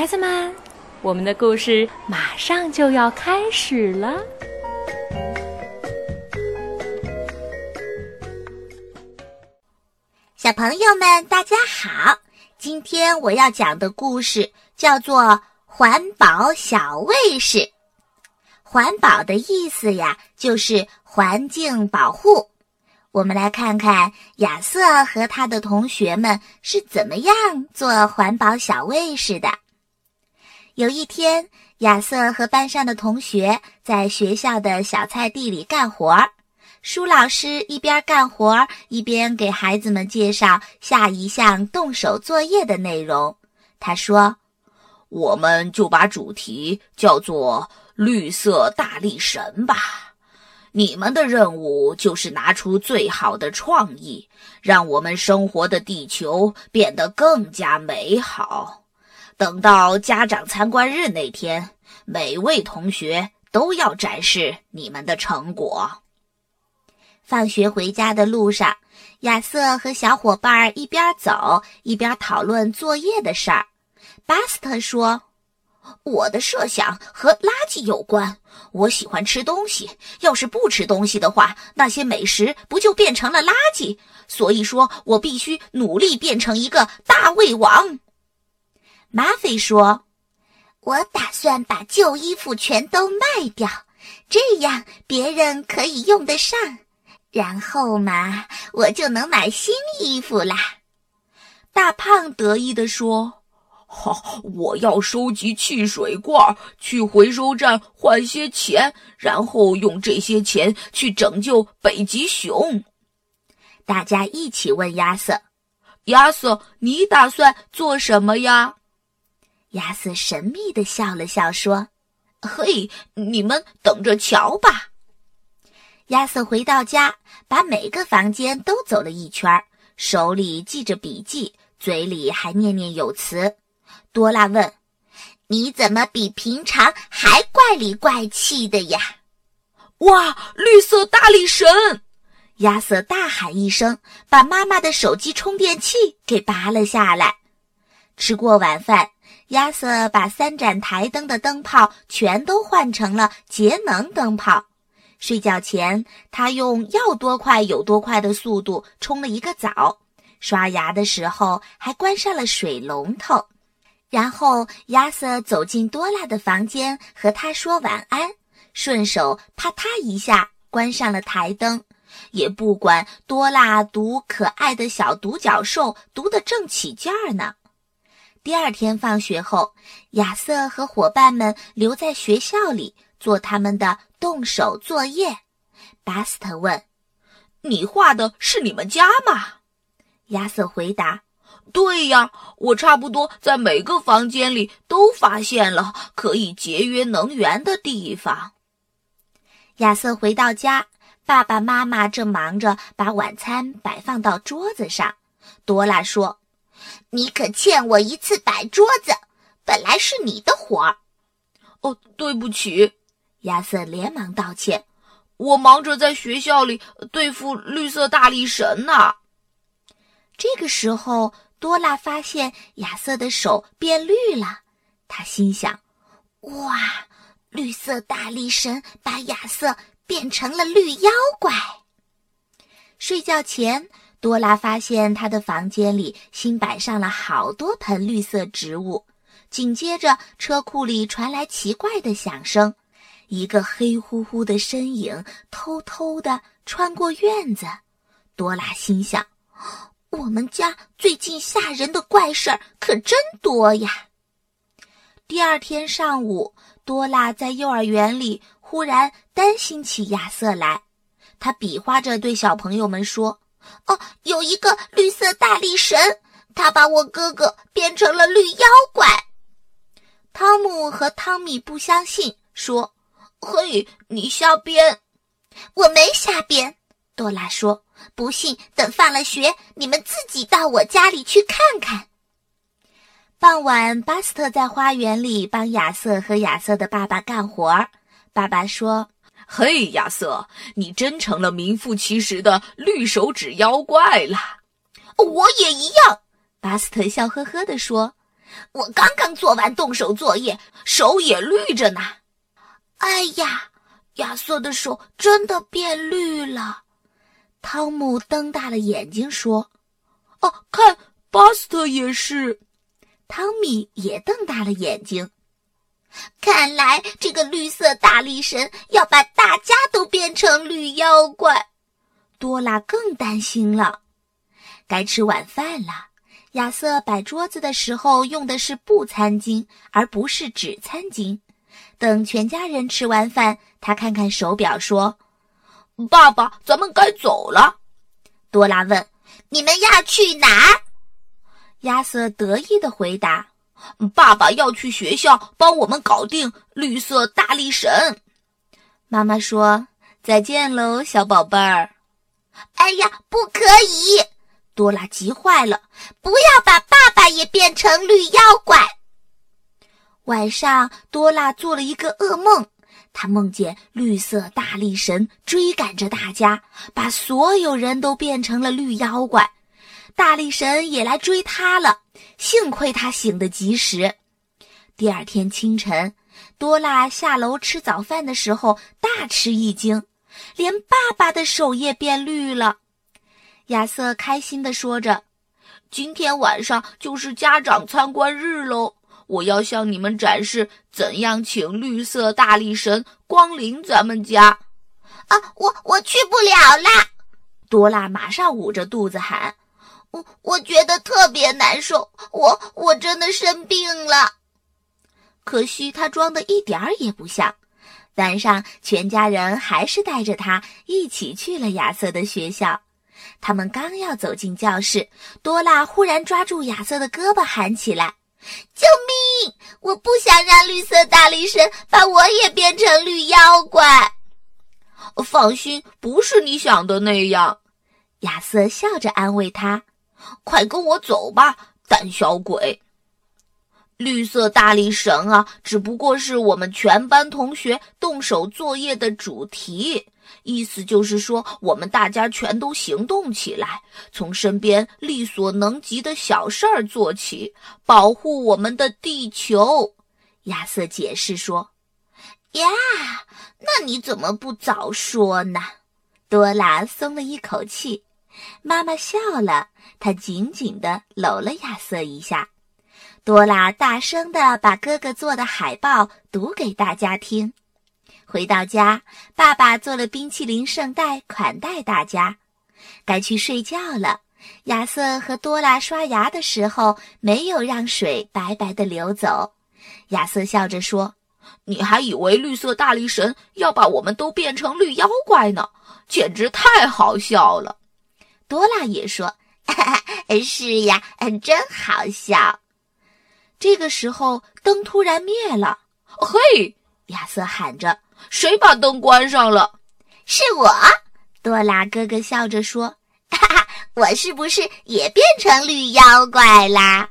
孩子们，我们的故事马上就要开始了。小朋友们，大家好！今天我要讲的故事叫做《环保小卫士》。环保的意思呀，就是环境保护。我们来看看亚瑟和他的同学们是怎么样做环保小卫士的。有一天，亚瑟和班上的同学在学校的小菜地里干活儿。舒老师一边干活一边给孩子们介绍下一项动手作业的内容。他说：“我们就把主题叫做‘绿色大力神’吧。你们的任务就是拿出最好的创意，让我们生活的地球变得更加美好。等到家长参观日那天，每位同学都要展示你们的成果。”放学回家的路上，亚瑟和小伙伴一边走一边讨论作业的事儿。巴斯特说：“我的设想和垃圾有关。我喜欢吃东西，要是不吃东西的话，那些美食不就变成了垃圾？所以说我必须努力变成一个大胃王。”马菲说：“我打算把旧衣服全都卖掉，这样别人可以用得上。”然后嘛，我就能买新衣服啦。大胖得意地说：“好，我要收集汽水罐，去回收站换些钱，然后用这些钱去拯救北极熊。”大家一起问亚瑟：“亚瑟，你打算做什么呀？”亚瑟神秘地笑了笑说：“嘿，你们等着瞧吧。”亚瑟回到家，把每个房间都走了一圈，手里记着笔记，嘴里还念念有词。多拉问：“你怎么比平常还怪里怪气的呀？”哇，绿色大力神！亚瑟大喊一声，把妈妈的手机充电器给拔了下来。吃过晚饭，亚瑟把三盏台灯的灯泡全都换成了节能灯泡。睡觉前，他用要多快有多快的速度冲了一个澡，刷牙的时候还关上了水龙头。然后亚瑟走进多拉的房间，和他说晚安，顺手啪嗒一下关上了台灯，也不管多拉读可爱的小独角兽读得正起劲儿呢。第二天放学后，亚瑟和伙伴们留在学校里做他们的。动手作业，巴斯特问：“你画的是你们家吗？”亚瑟回答：“对呀，我差不多在每个房间里都发现了可以节约能源的地方。”亚瑟回到家，爸爸妈妈正忙着把晚餐摆放到桌子上。多拉说：“你可欠我一次摆桌子，本来是你的活儿。”哦，对不起。亚瑟连忙道歉：“我忙着在学校里对付绿色大力神呢。”这个时候，多拉发现亚瑟的手变绿了。他心想：“哇，绿色大力神把亚瑟变成了绿妖怪。”睡觉前，多拉发现他的房间里新摆上了好多盆绿色植物。紧接着，车库里传来奇怪的响声。一个黑乎乎的身影偷偷地穿过院子，多拉心想：“我们家最近吓人的怪事儿可真多呀。”第二天上午，多拉在幼儿园里忽然担心起亚瑟来，他比划着对小朋友们说：“哦，有一个绿色大力神，他把我哥哥变成了绿妖怪。”汤姆和汤米不相信，说。嘿，你瞎编！我没瞎编。多拉说：“不信，等放了学，你们自己到我家里去看看。”傍晚，巴斯特在花园里帮亚瑟和亚瑟的爸爸干活儿。爸爸说：“嘿，亚瑟，你真成了名副其实的绿手指妖怪了。”我也一样。巴斯特笑呵呵地说：“我刚刚做完动手作业，手也绿着呢。哎呀，亚瑟的手真的变绿了。汤姆瞪大了眼睛说：“哦，看，巴斯特也是。”汤米也瞪大了眼睛。看来这个绿色大力神要把大家都变成绿妖怪。多拉更担心了。该吃晚饭了。亚瑟摆桌子的时候用的是布餐巾，而不是纸餐巾。等全家人吃完饭，他看看手表说：“爸爸，咱们该走了。”多拉问：“你们要去哪？”亚瑟得意的回答：“爸爸要去学校帮我们搞定绿色大力神。”妈妈说：“再见喽，小宝贝儿。”哎呀，不可以！多拉急坏了，不要把爸爸也变成绿妖怪。晚上，多拉做了一个噩梦，他梦见绿色大力神追赶着大家，把所有人都变成了绿妖怪。大力神也来追他了，幸亏他醒得及时。第二天清晨，多拉下楼吃早饭的时候，大吃一惊，连爸爸的手也变绿了。亚瑟开心地说着：“今天晚上就是家长参观日喽！我要向你们展示怎样请绿色大力神光临咱们家。”啊，我我去不了啦！多拉马上捂着肚子喊：“我我觉得特别难受，我我真的生病了。”可惜他装的一点儿也不像。晚上，全家人还是带着他一起去了亚瑟的学校。他们刚要走进教室，多拉忽然抓住亚瑟的胳膊，喊起来：“救命！我不想让绿色大力神把我也变成绿妖怪。”放心，不是你想的那样。”亚瑟笑着安慰他，“快跟我走吧，胆小鬼！绿色大力神啊，只不过是我们全班同学动手作业的主题。”意思就是说，我们大家全都行动起来，从身边力所能及的小事儿做起，保护我们的地球。亚瑟解释说：“呀，那你怎么不早说呢？”多拉松了一口气。妈妈笑了，她紧紧地搂了亚瑟一下。多拉大声地把哥哥做的海报读给大家听。回到家，爸爸做了冰淇淋圣代款待大家。该去睡觉了。亚瑟和多拉刷牙的时候，没有让水白白的流走。亚瑟笑着说：“你还以为绿色大力神要把我们都变成绿妖怪呢？简直太好笑了。”多拉也说：“ 是呀，真好笑。”这个时候，灯突然灭了。嘿，亚瑟喊着。谁把灯关上了？是我。多拉哥哥笑着说：“哈哈，我是不是也变成绿妖怪啦？”